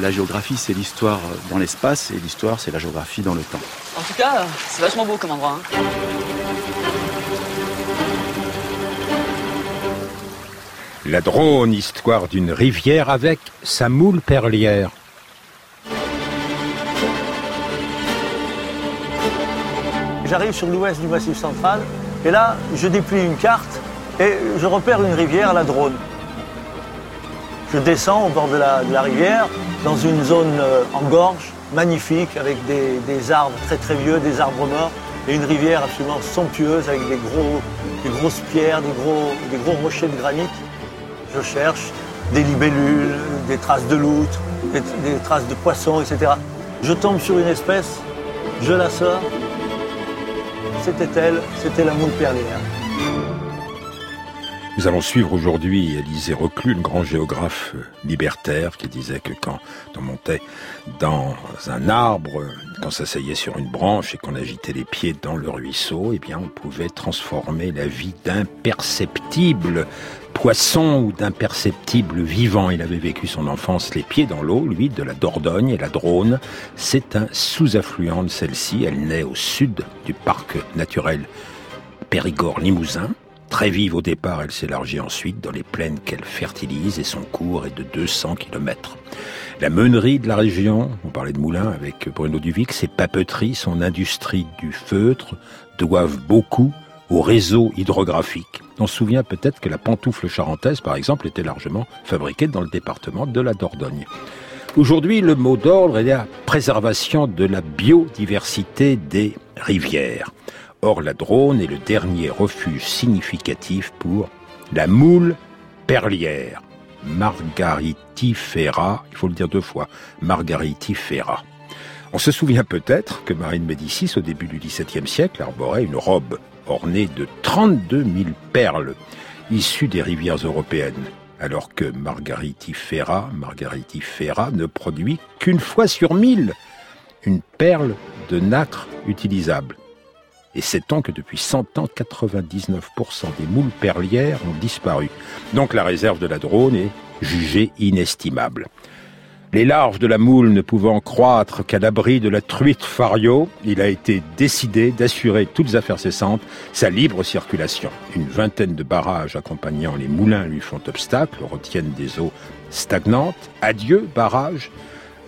La géographie, c'est l'histoire dans l'espace et l'histoire, c'est la géographie dans le temps. En tout cas, c'est vachement beau comme endroit. Hein. La drone, histoire d'une rivière avec sa moule perlière. J'arrive sur l'ouest du Massif central et là, je déplie une carte et je repère une rivière, la Drône. Je descends au bord de la, rivière, dans une zone euh, en gorge, magnifique, avec des, arbres très très vieux, des arbres morts, et une rivière absolument somptueuse avec des, gros, des grosses pierres, des gros, des gros rochers de granit. Je cherche des libellules, des traces de loutres, des, des traces de poissons, etc. Je tombe sur une espèce, je la sors, c'était elle, c'était la moule perlière. Nous allons suivre aujourd'hui Élisée Reclus, le grand géographe libertaire qui disait que quand on montait dans un arbre, qu'on s'asseyait sur une branche et qu'on agitait les pieds dans le ruisseau, eh bien on pouvait transformer la vie d'imperceptible poisson ou d'imperceptible vivant. Il avait vécu son enfance les pieds dans l'eau, lui, de la Dordogne et la Drône. C'est un sous-affluent de celle-ci. Elle naît au sud du parc naturel Périgord-Limousin. Très vive au départ, elle s'élargit ensuite dans les plaines qu'elle fertilise et son cours est de 200 km. La meunerie de la région, on parlait de moulins avec Bruno Duvic, ses papeteries, son industrie du feutre doivent beaucoup au réseau hydrographique. On se souvient peut-être que la pantoufle charentaise, par exemple, était largement fabriquée dans le département de la Dordogne. Aujourd'hui, le mot d'ordre est la préservation de la biodiversité des rivières. Or, la drone est le dernier refuge significatif pour la moule perlière, Margaritifera, il faut le dire deux fois, Margaritifera. On se souvient peut-être que Marine Médicis, au début du XVIIe siècle, arborait une robe ornée de 32 000 perles issues des rivières européennes, alors que Margaritifera, Margaritifera ne produit qu'une fois sur mille une perle de nacre utilisable. Et sait-on que depuis 100 ans, 99% des moules perlières ont disparu. Donc la réserve de la drone est jugée inestimable. Les larves de la moule ne pouvant croître qu'à l'abri de la truite fario, il a été décidé d'assurer toutes affaires cessantes sa libre circulation. Une vingtaine de barrages accompagnant les moulins lui font obstacle, retiennent des eaux stagnantes. Adieu, barrage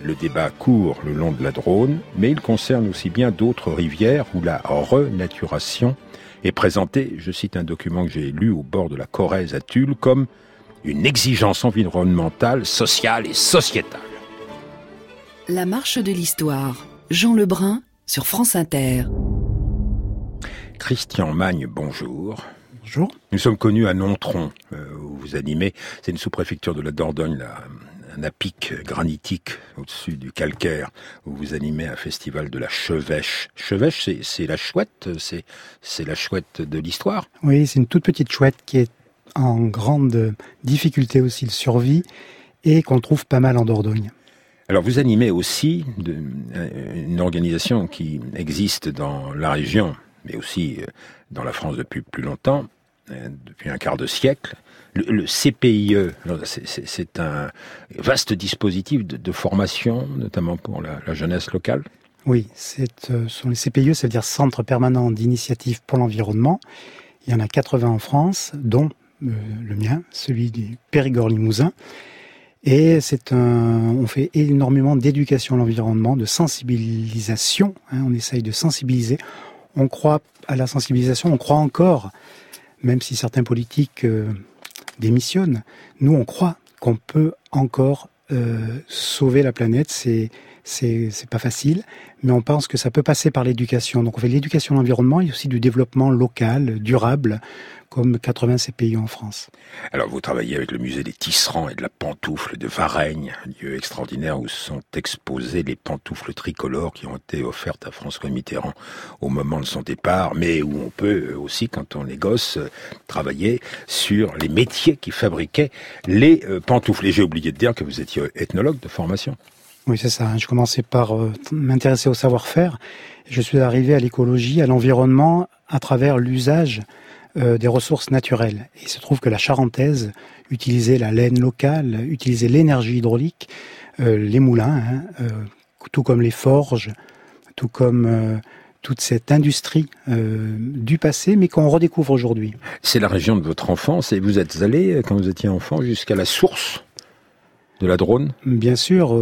le débat court le long de la Drône, mais il concerne aussi bien d'autres rivières où la renaturation est présentée, je cite un document que j'ai lu au bord de la Corrèze à Tulle, comme une exigence environnementale, sociale et sociétale. La marche de l'histoire. Jean Lebrun sur France Inter. Christian Magne, bonjour. Bonjour. Nous sommes connus à Nontron, euh, où vous animez. C'est une sous-préfecture de la Dordogne, là, un apic granitique au-dessus du calcaire où vous animez un festival de la chevêche. Chevêche, c'est la chouette, c'est la chouette de l'histoire. Oui, c'est une toute petite chouette qui est en grande difficulté aussi de survie et qu'on trouve pas mal en Dordogne. Alors vous animez aussi une organisation qui existe dans la région, mais aussi euh, dans la France depuis plus longtemps, euh, depuis un quart de siècle, le, CPIE, c'est un vaste dispositif de, formation, notamment pour la, jeunesse locale. Oui, ce euh, sont les CPIE, ça veut dire Centre permanent d'initiative pour l'environnement. Il y en a 80 en France, dont euh, le mien, celui du Périgord-Limousin. Et c'est un, on fait énormément d'éducation à l'environnement, de sensibilisation. Hein, on essaye de sensibiliser. On croit à la sensibilisation, on croit encore, même si certains politiques euh, démissionne. Nous, on croit qu'on peut encore euh, sauver la planète. C'est c'est pas facile, mais on pense que ça peut passer par l'éducation. Donc on fait l'éducation à l'environnement et aussi du développement local, durable, comme 80 CPI en France. Alors vous travaillez avec le musée des tisserands et de la pantoufle de Varennes, lieu extraordinaire où sont exposées les pantoufles tricolores qui ont été offertes à François Mitterrand au moment de son départ, mais où on peut aussi, quand on est gosse, travailler sur les métiers qui fabriquaient les euh, pantoufles. Et j'ai oublié de dire que vous étiez ethnologue de formation. Oui, c'est ça. Je commençais par euh, m'intéresser au savoir-faire. Je suis arrivé à l'écologie, à l'environnement, à travers l'usage euh, des ressources naturelles. Il se trouve que la charentaise utilisait la laine locale, utilisait l'énergie hydraulique, les moulins, hein, tout comme les forges, tout comme toute cette industrie du passé, mais qu'on redécouvre aujourd'hui. C'est la région de votre enfance et vous êtes allé, quand vous étiez enfant, jusqu'à la source de la Drône Bien sûr,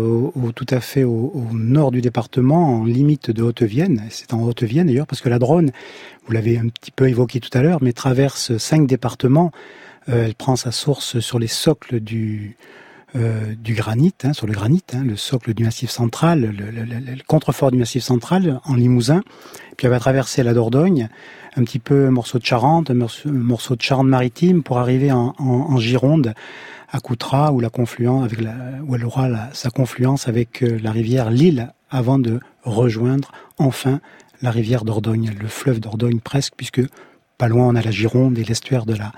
tout à fait au, nord du département, en limite de Haute-Vienne. C'est en Haute-Vienne d'ailleurs, parce que la Drône, vous l'avez un petit peu évoqué tout à l'heure, mais traverse cinq départements. Euh, elle prend sa source sur les socles du, euh, granit, hein, sur le granit, hein, le socle du Massif central, le, contrefort du Massif central en Limousin. Puis elle va traverser la Dordogne, un petit peu un morceau de Charente, un morceau, de Charente-Maritime pour arriver en Gironde à Coutras, où la confluence avec où elle aura sa confluence avec euh, la rivière Lille avant de rejoindre enfin la rivière Dordogne, le fleuve Dordogne presque, puisque pas loin on a la Gironde et l'estuaire de la,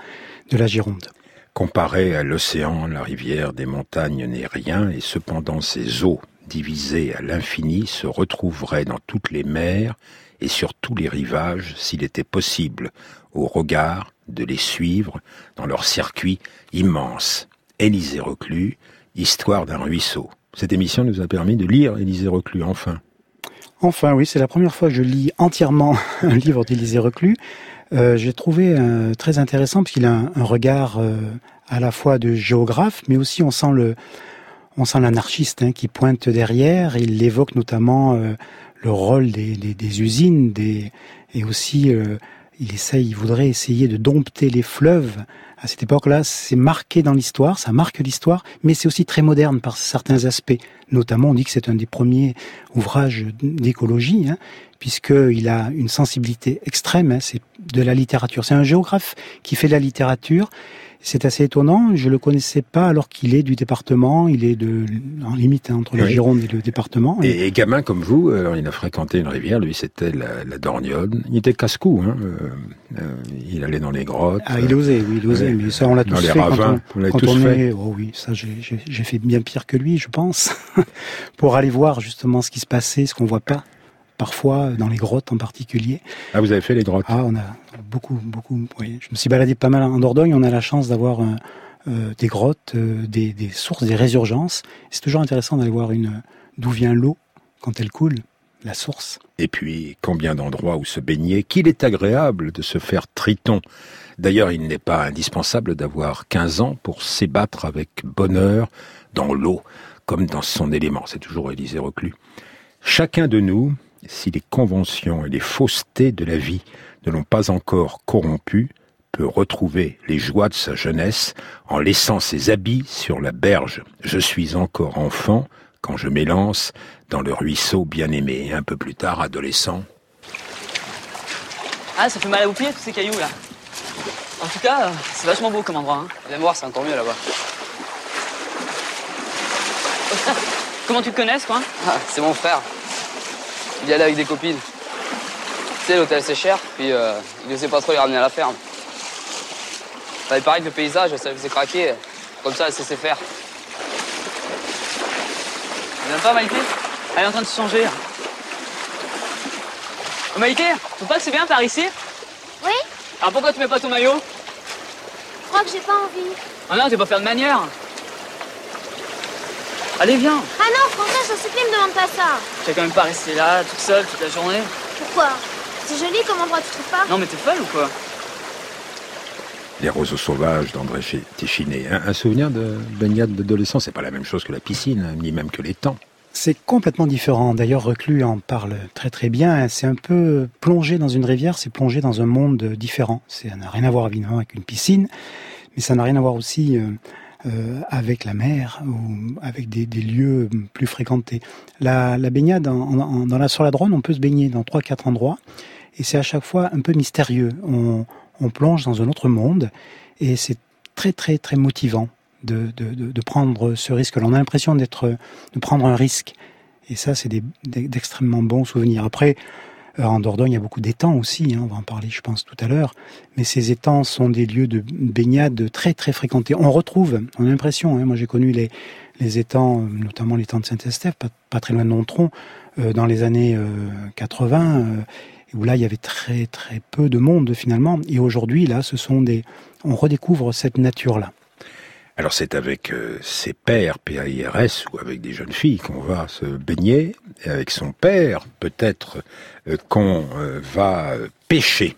de la Gironde. Comparé à l'océan, la rivière des montagnes n'est rien, et cependant ses eaux, divisées à l'infini, se retrouveraient dans toutes les mers et sur tous les rivages s'il était possible, au regard, de les suivre dans leur circuit immense. Élisée Reclus, Histoire d'un ruisseau. Cette émission nous a permis de lire Élisée Reclus, enfin. Enfin, oui, c'est la première fois que je lis entièrement un livre d'Élisée Reclus. Euh, J'ai trouvé euh, très intéressant parce qu'il a un, regard euh, à la fois de géographe, mais aussi on sent le, on sent l'anarchiste hein, qui pointe derrière. Il évoque notamment le rôle des, usines, et aussi il essaye, il voudrait essayer de dompter les fleuves à cette époque-là, c'est marqué dans l'histoire, ça marque l'histoire, mais c'est aussi très moderne par certains aspects. Notamment, on dit que c'est un des premiers ouvrages d'écologie, hein, puisqu'il a une sensibilité extrême, hein, c'est de la littérature. C'est un géographe qui fait de la littérature, c'est assez étonnant. Je le connaissais pas alors qu'il est du département. Il est de en limite hein, entre la Gironde et le département. Et, gamin comme vous, euh, il a fréquenté une rivière. Lui, c'était la, la. Il était casse-cou. Hein, euh, euh, il allait dans les grottes. Ah, il osait, oui, il osait. Mais ça, on l'a tous les fait. Ravins, quand on, quand on est, oh oui, ça, j'ai fait bien pire que lui, je pense, pour aller voir justement ce qui se passait, ce qu'on voit pas parfois, dans les grottes en particulier. Ah, vous avez fait les grottes Ah, on a beaucoup, beaucoup. Oui. Je me suis baladé pas mal en Dordogne. On a la chance d'avoir euh, des grottes, euh, des, sources, des résurgences. C'est toujours intéressant d'aller voir une d'où vient l'eau quand elle coule, la source. Et puis, combien d'endroits où se baigner, qu'il est agréable de se faire triton. D'ailleurs, il n'est pas indispensable d'avoir 15 ans pour s'ébattre avec bonheur dans l'eau, comme dans son élément. C'est toujours Élisée Reclus. Chacun de nous si les conventions et les faussetés de la vie ne l'ont pas encore corrompu, peut retrouver les joies de sa jeunesse en laissant ses habits sur la berge. Je suis encore enfant quand je m'élance dans le ruisseau bien-aimé, un peu plus tard adolescent. Ah, ça fait mal aux pieds tous ces cailloux là. En tout cas, c'est vachement beau comme endroit. Hein. Viens voir, c'est encore mieux là-bas. Comment tu te connais, quoi ah, C'est mon frère. Il y allait avec des copines. Tu sais, l'hôtel c'est cher, puis euh, il ne sait pas trop les ramener à la ferme. Ça il paraît que le paysage, ça faisait craquer. Comme ça, elle sait faire. Viens pas, Maïté? Elle est en train de se changer. Oh, Maïté, tu pas que c'est bien par ici? Oui. Alors pourquoi tu mets pas ton maillot? Je crois que j'ai pas envie. Ah non, tu vas pas faire de manière. Allez, viens. Ah non, François, je te supplie, me demande pas ça. Tu vas quand même pas rester là, toute seule, toute la journée. Pourquoi? C'est joli comme endroit, tu trouves pas? Non, mais t'es folle ou quoi? Les roseaux sauvages d'André Téchiné. Un, un souvenir de baignade d'adolescent, c'est pas la même chose que la piscine, ni même que les temps. C'est complètement différent. D'ailleurs, Reclus en parle très très bien. C'est un peu plonger dans une rivière, c'est plonger dans un monde différent. Ça n'a rien à voir évidemment avec une piscine, mais ça n'a rien à voir aussi euh, avec la mer ou avec des, lieux plus fréquentés. La, baignade sur la drone, on peut se baigner dans trois quatre endroits et c'est à chaque fois un peu mystérieux. On, on plonge dans un autre monde et c'est très très très motivant de, de, de, prendre ce risque. On a l'impression d'être de prendre un risque et ça c'est d'extrêmement bons souvenirs. Après euh, en Dordogne, il y a beaucoup d'étangs aussi, hein, on va en parler, je pense, tout à l'heure. Mais ces étangs sont des lieux de baignade très, très fréquentés. On retrouve, on a l'impression, hein, moi j'ai connu les, les étangs, notamment l'étang de Saint-Estèphe, pas, très loin de Nontron, euh, dans les années 80, euh, où là, il y avait très, très peu de monde, finalement. Et aujourd'hui, là, ce sont des... On redécouvre cette nature-là. Alors c'est avec euh, ses pères, P-A-I-R-S, ou avec des jeunes filles qu'on va se baigner, et avec son père, peut-être, euh, qu'on euh, va pêcher.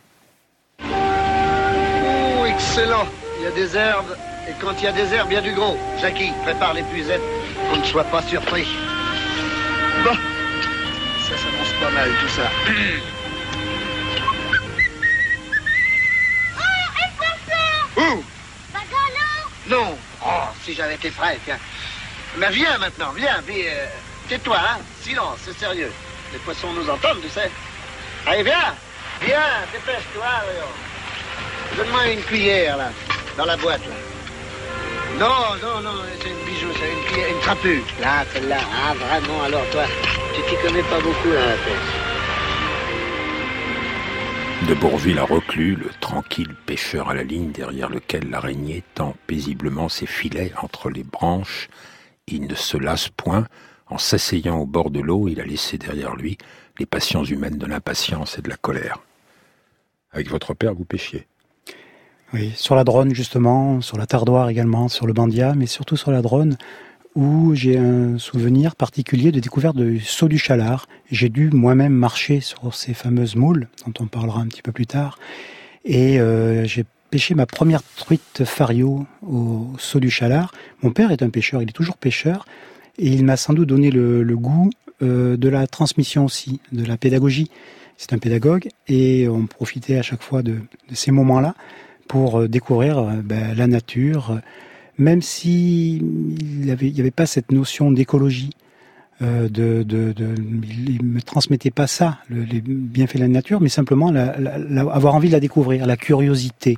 Oh, excellent Il y a des herbes, et quand il y a des herbes, il y a du gros. Jackie, prépare l'épuisette, qu'on ne soit pas surpris. Bon, ça s'annonce pas mal, tout ça. Où Non Oh, si j'avais été frais, tiens. Mais viens maintenant, viens, euh, Tais-toi, hein Silence, c'est sérieux. Les poissons nous entendent, tu sais. Allez, viens Viens, dépêche-toi. Donne-moi une cuillère, là, dans la boîte, là. Non, non, non, c'est une bijou, c'est une une trapue. Là, celle-là. Ah, vraiment, alors, toi, tu t'y connais pas beaucoup, hein, la pêche. De Bourville à Reclus, le tranquille pêcheur à la ligne derrière lequel l'araignée tend paisiblement ses filets entre les branches, il ne se lasse point. En s'asseyant au bord de l'eau, il a laissé derrière lui les passions humaines de l'impatience et de la colère. Avec votre père, vous pêchiez? Oui, sur la drone justement, sur la tardoire également, sur le bandia, mais surtout sur la drone, où j'ai un souvenir particulier de découverte du saut du chalard. J'ai dû moi-même marcher sur ces fameuses moules, dont on parlera un petit peu plus tard, et euh, j'ai pêché ma première truite fario au saut du chalard. Mon père est un pêcheur, il est toujours pêcheur, et il m'a sans doute donné le, goût euh, de la transmission aussi, de la pédagogie. C'est un pédagogue, et on profitait à chaque fois de, ces moments-là pour euh, découvrir ben, la nature, même si il n'y avait, pas cette notion d'écologie. Euh, de, il me transmettait pas ça, le, les bienfaits de la nature, mais simplement avoir envie de la découvrir, la curiosité.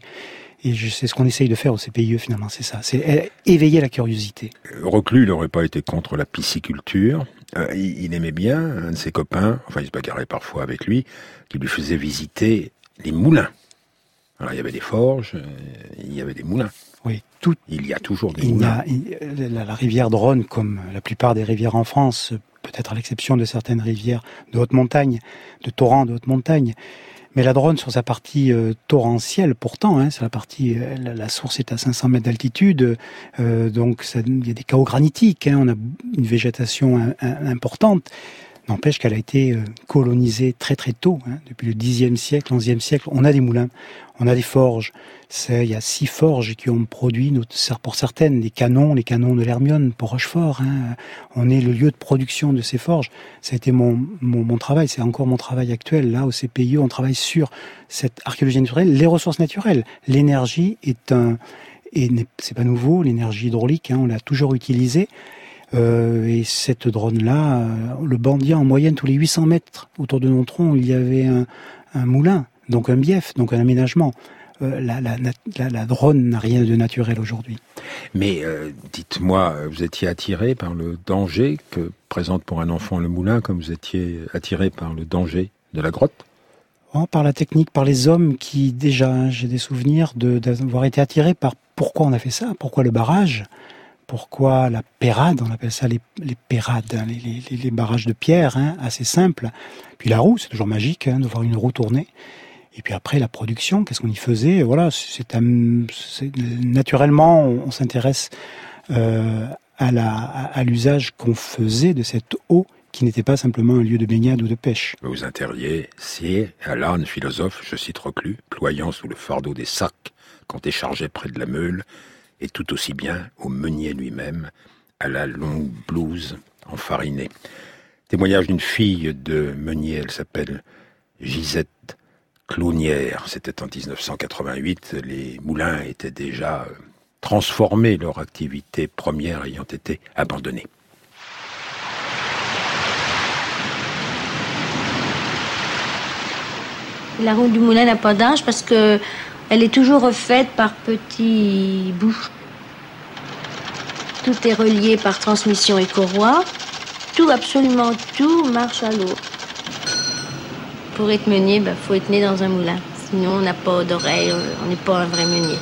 Et c'est ce qu'on essaye de faire au CPIE finalement, c'est ça, c'est éveiller la curiosité. Euh, Reclus, il n'aurait pas été contre la pisciculture. Euh, il, il aimait bien un de ses copains, enfin il se bagarrait parfois avec lui, qui lui faisait visiter les moulins. Alors il y avait des forges, euh, il y avait des moulins. Tout, Il y a toujours des Il y moulins. a il- la, la rivière Dronne, comme la plupart des rivières en France, peut-être à l'exception de certaines rivières de haute montagne, de torrents de haute montagne. Mais la Dronne, sur sa partie euh, torrentielle, pourtant, hein, la partie, euh, la, source est à 500 mètres d'altitude, euh, donc il y a des chaos granitiques, hein, on a une végétation un- un- importante. N'empêche qu'elle a été euh, colonisée très très tôt, hein, depuis le Xe siècle, XIe siècle. On a des moulins, on a des forges. Il y a six forges qui ont produit, pour certaines, les canons, les canons de l'Hermione pour Rochefort. Hein. On est le lieu de production de ces forges. Ça a été mon, mon, mon travail, c'est encore mon travail actuel. Là, au CPIE, on travaille sur cette archéologie naturelle, les ressources naturelles. L'énergie est un, et c'est pas nouveau, l'énergie hydraulique, hein, on l'a toujours utilisée. Euh, et cette drone-là, euh, le bandia en moyenne tous les 800 mètres autour de Nontron, il y avait un, un moulin, donc un bief, donc un aménagement. Euh, la, la, la, la drone n'a rien de naturel aujourd'hui. Mais dites-moi, vous étiez attiré par le danger que présente pour un enfant le moulin, comme vous étiez attiré par le danger de la grotte? Oh, par la technique, par les hommes qui déjà, hein, j'ai des souvenirs de- d'avoir été attirés par pourquoi on a fait ça, pourquoi le barrage, pourquoi la pérade, on appelle ça les, les pérades, hein, les, barrages de pierre, hein, assez simples. Puis la roue, c'est toujours magique hein, de voir une roue tourner. Et puis après la production, qu'est-ce qu'on y faisait? Voilà, c'est naturellement on, s'intéresse euh, à l'usage qu'on faisait de cette eau qui n'était pas simplement un lieu de baignade ou de pêche. Vous interdiriez, c'est à philosophe, je cite Reclus, ployant sous le fardeau des sacs quand déchargeait près de la meule, et tout aussi bien au meunier lui-même, à la longue blouse enfarinée. Témoignage d'une fille de meunier, elle s'appelle Gisette Clounière. C'était en 1988. Les moulins étaient déjà euh, transformés, leur activité première ayant été abandonnée. La route du moulin n'a pas d'âge parce que elle est toujours refaite par petits bouts. Tout est relié par transmission et courroie. Tout, absolument tout, marche à l'eau. Pour être meunier, il ben, faut être né dans un moulin. Sinon, on n'a pas d'oreille, on n'est pas un vrai meunier.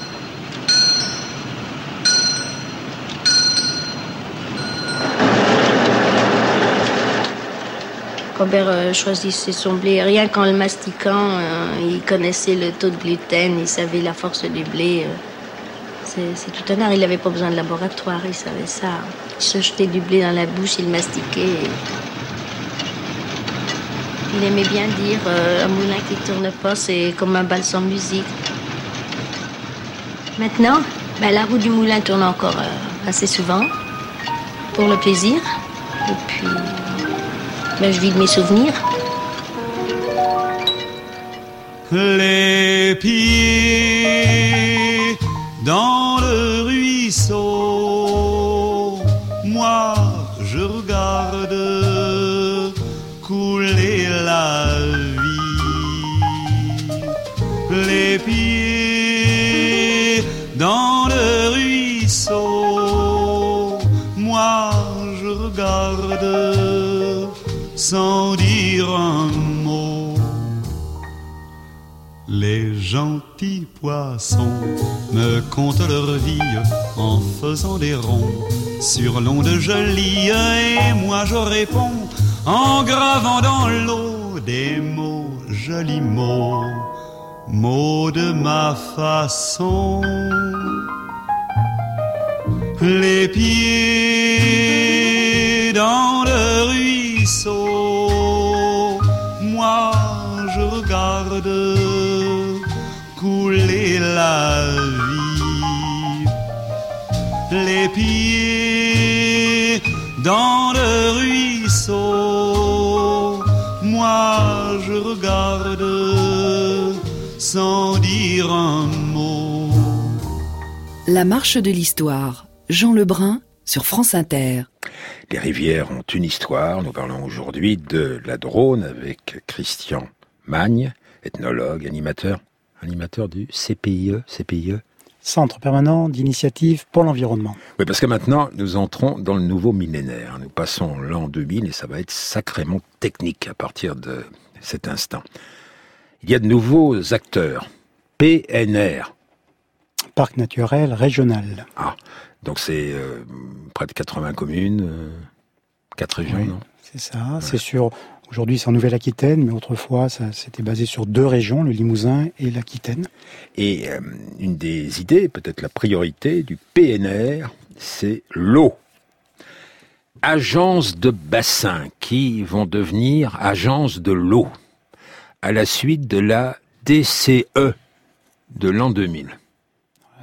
Robert euh, choisissait son blé rien qu'en le mastiquant. euh, il connaissait le taux de gluten, il savait la force du blé. euh. C'est tout un art. Il n'avait pas besoin de laboratoire, il savait ça. Il se jetait du blé dans la bouche, il mastiquait. Il aimait bien dire un moulin qui tourne pas, c'est comme un bal sans musique. Maintenant, ben, la roue du moulin tourne encore assez souvent, pour le plaisir. Et puis, ben, je vide mes souvenirs. Les pieds dans le ruisseau, sans dire un mot. Les gentils poissons me content leur vie en faisant des ronds sur l'onde jolie et moi je réponds en gravant dans l'eau des mots, jolis mots, mots de ma façon. Les pieds dans le ruisseau, moi je regarde couler la vie. Les pieds dans le ruisseau, moi je regarde sans dire un mot. La marche de l'histoire. Jean Lebrun sur France Inter. Les rivières ont une histoire. Nous parlons aujourd'hui de la Drône avec Christian Magne, ethnologue, animateur, animateur du CPIE, CPIE. Centre permanent d'initiative pour l'environnement. Oui, parce que maintenant, nous entrons dans le nouveau millénaire. Nous passons l'an 2000 et ça va être sacrément technique à partir de cet instant. Il y a de nouveaux acteurs. PNR. Parc naturel régional. Ah, donc c'est euh, près de 80 communes, euh, 4 régions, Oui, non? C'est ça. C'est sur. Aujourd'hui, c'est en Nouvelle-Aquitaine, mais autrefois, ça c'était basé sur deux régions, le Limousin et l'Aquitaine. Et euh, une des idées, peut-être la priorité du PNR, c'est l'eau. Agences de bassin qui vont devenir agences de l'eau à la suite de la DCE de l'an 2000.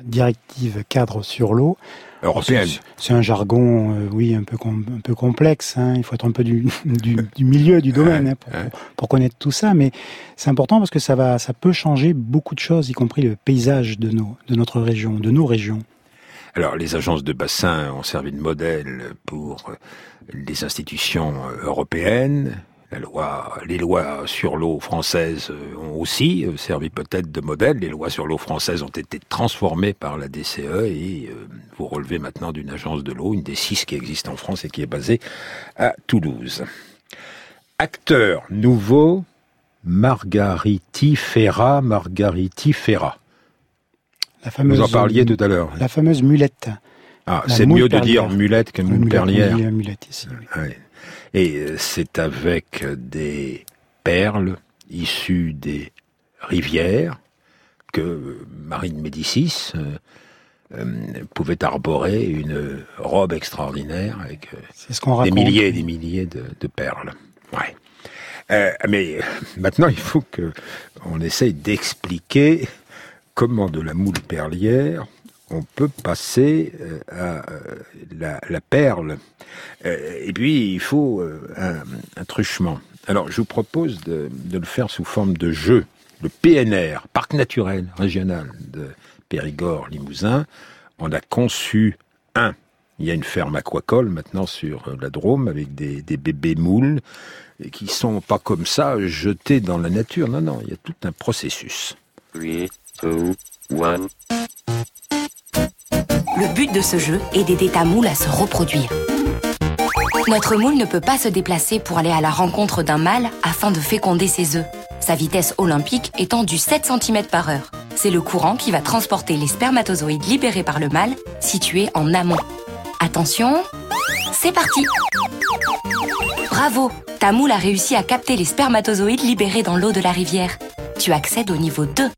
Directive cadre sur l'eau. Européenne. C'est- un jargon, euh, oui, un peu, com- un peu complexe. hein. Il faut être un peu du, du, du milieu, du domaine, hein, pour, pour- connaître tout ça. Mais c'est important parce que ça va, ça peut changer beaucoup de choses, y compris le paysage de nos, de notre région, de nos régions. Alors, les agences de bassin ont servi de modèle pour les institutions européennes. La loi, les lois sur l'eau françaises euh, ont aussi euh, servi peut-être de modèle. Les lois sur l'eau françaises ont été transformées par la DCE et euh, vous relevez maintenant d'une agence de l'eau, une des six qui existe en France et qui est basée à Toulouse. Acteur nouveau, Margaritifera, Margaritifera. La fameuse, Vous en parliez tout à l'heure. La fameuse mulette. Ah, c'est mieux de dire mulette que moule perlière. mulette ici, oui. Ouais. Et euh, c'est avec des perles issues des rivières que Marie de Médicis euh, euh, pouvait arborer une robe extraordinaire avec ce qu'on des milliers et des milliers de, de perles. Ouais. Euh, mais maintenant, il faut que on essaye d'expliquer comment de la moule perlière on peut passer euh, à euh, la, perle. Euh, et puis, il faut un, truchement. Alors, je vous propose de, le faire sous forme de jeu. Le PNR, Parc naturel régional de Périgord-Limousin, on a conçu un. Il y a une ferme aquacole maintenant sur la Drôme avec des, bébés moules qui sont pas comme ça jetés dans la nature. Non, non, il y a tout un processus. Le but de ce jeu est d'aider ta moule à se reproduire. Notre moule ne peut pas se déplacer pour aller à la rencontre d'un mâle afin de féconder ses œufs. Sa vitesse olympique étant du 7 cm par heure. C'est le courant qui va transporter les spermatozoïdes libérés par le mâle, situés en amont. Attention, c'est parti Bravo Ta moule a réussi à capter les spermatozoïdes libérés dans l'eau de la rivière. Tu accèdes au niveau 2.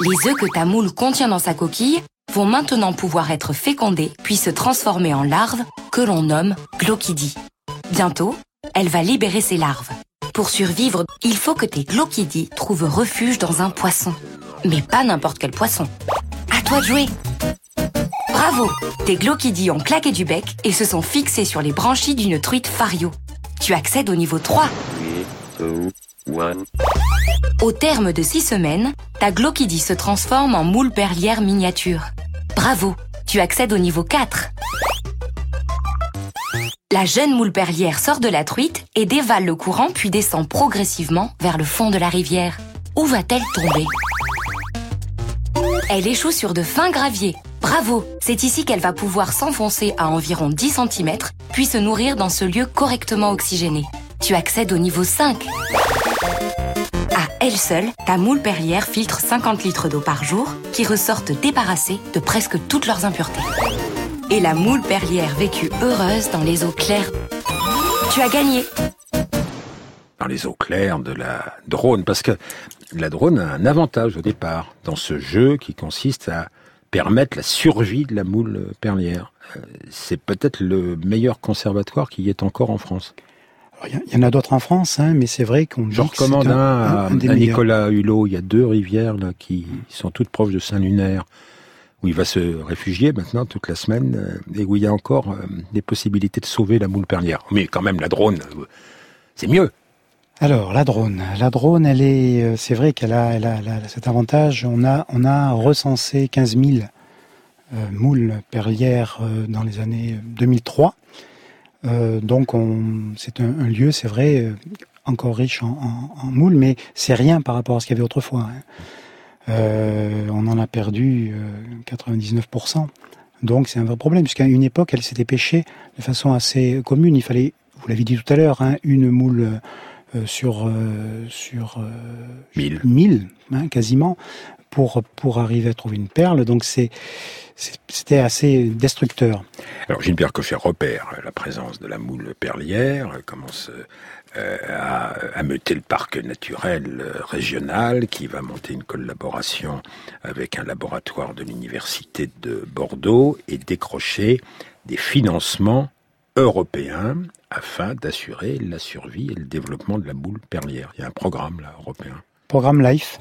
Les œufs que ta moule contient dans sa coquille vont maintenant pouvoir être fécondés puis se transformer en larves que l'on nomme glochidie. Bientôt, elle va libérer ses larves. Pour survivre, il faut que tes glochidies trouvent refuge dans un poisson. Mais pas n'importe quel poisson. À toi de jouer Bravo Tes glochidies ont claqué du bec et se sont fixés sur les branchies d'une truite fario. Tu accèdes au niveau 3. Au terme de 6 semaines, ta glochidie se transforme en moule perlière miniature. Bravo Tu accèdes au niveau 4. La jeune moule perlière sort de la truite et dévale le courant puis descend progressivement vers le fond de la rivière. Où va-t-elle tomber Elle échoue sur de fins graviers. Bravo C'est ici qu'elle va pouvoir s'enfoncer à environ 10 cm puis se nourrir dans ce lieu correctement oxygéné. Tu accèdes au niveau 5. À elle seule, ta moule perlière filtre 50 litres d'eau par jour qui ressortent débarrassées de presque toutes leurs impuretés et la moule perlière vécut heureuse dans les eaux claires. Tu as gagné Dans les eaux claires de la drone, parce que la drone a un avantage au départ dans ce jeu qui consiste à permettre la survie de la moule perlière. Euh, c'est peut-être le meilleur conservatoire qui y est encore en France. Il y en a d'autres en France, hein, mais c'est vrai qu'on Je recommande un, à, Nicolas Hulot. Il y a deux rivières là, qui sont toutes proches de Saint-Lunaire où il va se réfugier maintenant toute la semaine euh, et où il y a encore euh, des possibilités de sauver la moule perlière. Mais quand même, la drone, euh, c'est mieux. Alors la drone, la drone, elle est, c'est vrai qu'elle a, elle a, cet avantage. On a, on a recensé 15 000 moules perlières dans les années 2003. Donc c'est un, lieu, c'est vrai, encore riche en, en, moules, mais c'est rien par rapport à ce qu'il y avait autrefois. Hein. Euh, on en a perdu 99%. Euh, Donc c'est un vrai problème, puisqu'à une époque, elle s'était pêchée de façon assez commune. Il fallait, vous l'avez dit tout à l'heure, hein, une moule euh, sur sur 1000, hein, quasiment pour pour arriver à trouver une perle. Donc c'est c'était assez destructeur. Alors Gilbert Cochet repère la présence de la moule perlière, commence euh, à ameuter le parc naturel euh, régional qui va monter une collaboration avec un laboratoire de l'université de Bordeaux et décrocher des financements européens afin d'assurer la survie et le développement de la boule perlière. Il y a un programme européen. Programme LIFE.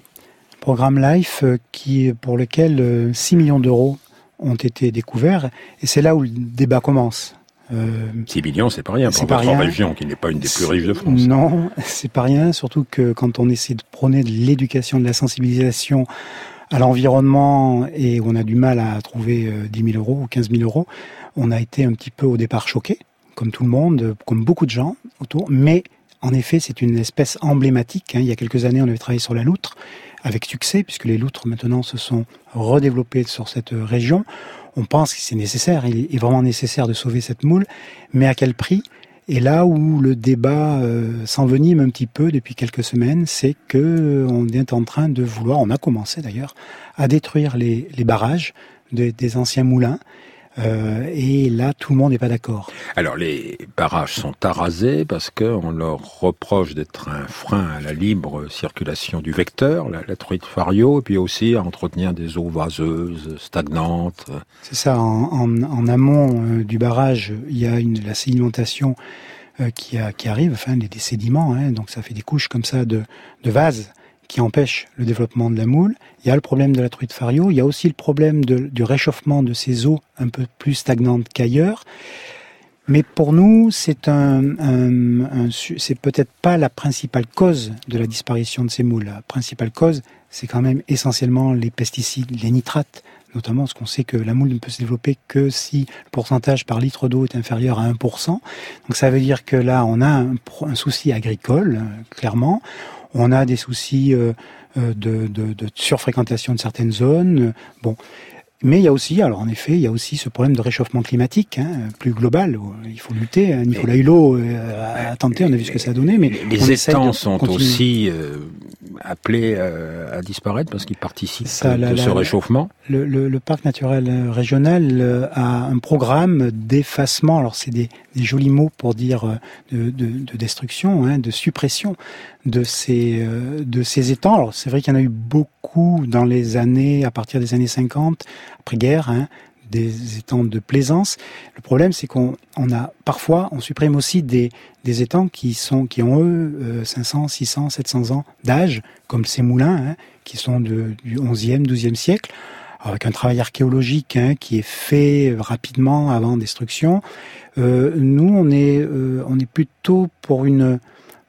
Programme LIFE euh, qui, pour lequel 6 millions d'euros ont été découverts et c'est là où le débat commence. 6 euh, millions, c'est pas rien pour votre région qui n'est pas une des plus riches de France. Non, c'est pas rien, surtout que quand on essaie de prôner de l'éducation, de la sensibilisation à l'environnement et on a du mal à trouver 10 euh, 000 euros ou 15 000 euros, on a été un petit peu au départ choqué, comme tout le monde, comme beaucoup de gens autour, mais en effet, c'est une espèce emblématique. Hein. Il y a quelques années, on avait travaillé sur la loutre avec succès, puisque les loutres maintenant se sont redéveloppées sur cette région. On pense que c'est nécessaire, il est vraiment nécessaire de sauver cette moule, mais à quel prix? Et là où le débat euh, s'envenime un petit peu depuis quelques semaines, c'est que euh, on est en train de vouloir, on a commencé d'ailleurs, à détruire les, barrages des anciens moulins euh, et là, tout le monde n'est pas d'accord. Alors, les barrages sont arasés parce qu'on leur reproche d'être un frein à la libre circulation du vecteur, la, la truite fario, et puis aussi à entretenir des eaux vaseuses, stagnantes. C'est ça. En, amont euh, du barrage, il y a une, la sédimentation euh, qui, qui, arrive, enfin, des, sédiments, hein, donc ça fait des couches comme ça de, de vases qui empêche le développement de la moule. Il y a le problème de la truite fario. Il y a aussi le problème du réchauffement de ces eaux un peu plus stagnantes qu'ailleurs. Mais pour nous, c'est un, peut-être pas la principale cause de la disparition de ces moules. La principale cause, c'est quand même essentiellement les pesticides, les nitrates, notamment parce qu'on sait que la moule ne peut se développer que si le pourcentage par litre d'eau est inférieur à 1%. Donc ça veut dire que là, on a un, un souci agricole, clairement. On a des soucis euh, euh, de, surfréquentation de certaines zones. Bon, Mais il y a aussi, alors en effet, il y a aussi ce problème de réchauffement climatique hein, plus global. Il faut lutter. Hein. Nicolas Hulot euh, a tenté, on a vu ce que ça a donné. Mais les étangs sont aussi euh, appelés à disparaître parce qu'ils participent à ce réchauffement. Le, le, le, parc naturel régional a un programme d'effacement. Alors c'est des, des, jolis mots pour dire de, de, de destruction, hein, de suppression de ces de ces étangs. Alors c'est vrai qu'il y en a eu beaucoup dans les années à partir des années 50 après-guerre, hein, des étangs de plaisance. Le problème, c'est qu'on a parfois, on supprime aussi des, des étangs qui sont, qui ont eux 500, 600, 700 ans d'âge, comme ces moulins, hein, qui sont de, du 11e, 12e siècle, avec un travail archéologique hein, qui est fait rapidement avant destruction. Euh, nous, on est, euh, on est plutôt pour une,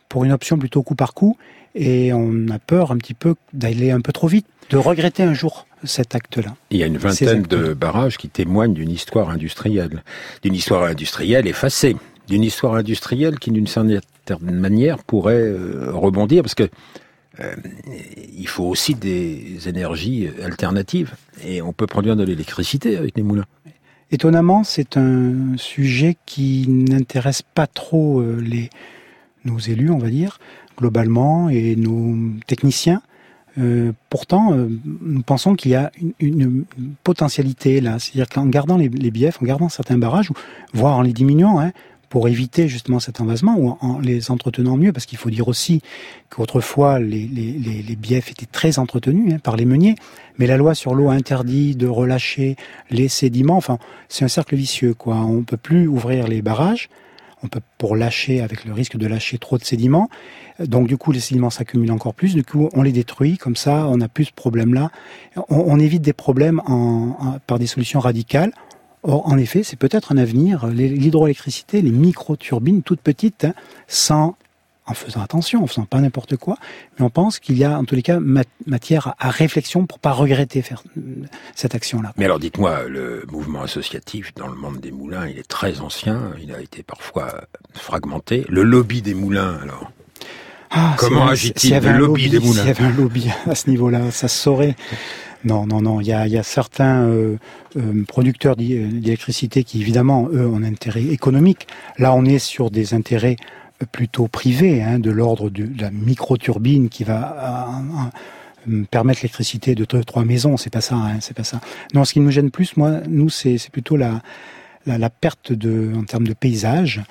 pour une option plutôt coup par coup, et on a peur un petit peu d'aller un peu trop vite, de regretter un jour cet acte-là. Il y a une vingtaine de barrages qui témoignent d'une histoire industrielle, d'une histoire industrielle effacée, d'une histoire industrielle qui, d'une certaine manière, pourrait euh, rebondir, parce que il faut aussi des énergies alternatives, et on peut produire de l'électricité avec les moulins. Étonnamment, c'est un sujet qui n'intéresse pas trop euh, nos élus, on va dire, globalement, et nos techniciens. Euh, pourtant, euh, nous pensons qu'il y a une, potentialité là. C'est-à-dire qu'en gardant les, les, biefs, en gardant certains barrages, voire en les diminuant, hein, pour éviter justement cet envasement ou en les entretenant mieux, parce qu'il faut dire aussi qu'autrefois les, biefs étaient très entretenus hein, par les meuniers, mais la loi sur l'eau interdit de relâcher les sédiments. Enfin, c'est un cercle vicieux, quoi. On peut plus ouvrir les barrages on peut pour lâcher avec le risque de lâcher trop de sédiments. Donc du coup, les sédiments s'accumulent encore plus. Du coup, on les détruit. Comme ça, on n'a plus ce problème-là. On, évite des problèmes par des solutions radicales. Or, en effet, c'est peut-être un avenir. L'hydroélectricité, les micro-turbines toutes petites, hein, sans en faisant attention, en faisant pas n'importe quoi, mais on pense qu'il y a en tous les cas matière à, réflexion pour pas regretter faire euh, cette action-là. Mais alors dites-moi, le mouvement associatif dans le monde des moulins, il est très ancien, il a été parfois fragmenté. Le lobby des moulins, alors? Ah, Comment agit-il le lobby, des moulins? S'il y avait un lobby à ce niveau-là, ça saurait. Non, non, non. Il y a, y a certains euh, euh, producteurs d'électricité qui, évidemment, eux, ont un intérêt économique. Là, on est sur des intérêts plutôt privé, hein, de l'ordre de, la micro-turbine qui va euh, euh, permettre l'électricité de trois maisons. C'est pas ça, hein, c'est pas ça. Non, ce qui nous gêne plus, moi, nous, c'est plutôt la, la, la, perte de, en termes de paysage,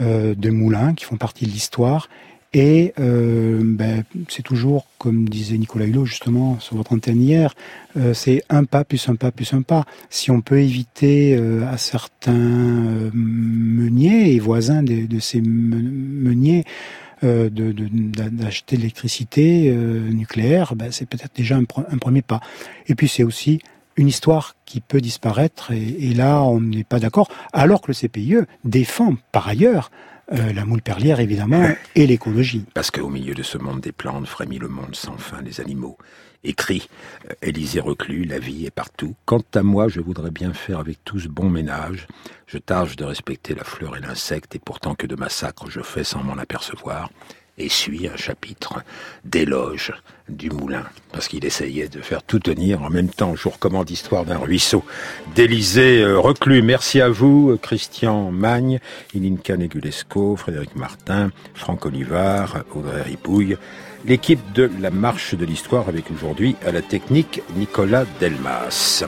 euh, de moulins qui font partie de l'histoire et euh, ben, c'est toujours, comme disait Nicolas Hulot justement sur votre antenne hier, euh, c'est un pas plus un pas plus un pas. Si on peut éviter euh, à certains euh, meuniers et voisins de, de ces meuniers d'acheter de, de, l'électricité nucléaire, ben, c'est peut-être déjà un, un, premier pas. Et puis c'est aussi une histoire qui peut disparaître et, et là on n'est pas d'accord, alors que le CPIE défend par ailleurs euh, la moule perlière évidemment, et l'écologie. Parce qu'au milieu de ce monde des plantes frémit le monde sans fin des animaux. Écrit euh, Élisée Reclus, la vie est partout. Quant à moi, je voudrais bien faire avec tous bon ménage. Je tâche de respecter la fleur et l'insecte, et pourtant que de massacre je fais sans m'en apercevoir et suit un chapitre d'éloge du moulin, parce qu'il essayait de faire tout tenir en même temps. Je vous recommande d'un ruisseau d'Élysée euh, reclus. Merci à vous, Christian Magne, Ilinka Negulesco, Frédéric Martin, Franck Olivard, Audrey Ripouille, l'équipe de la marche de l'histoire avec aujourd'hui à la technique Nicolas Delmas.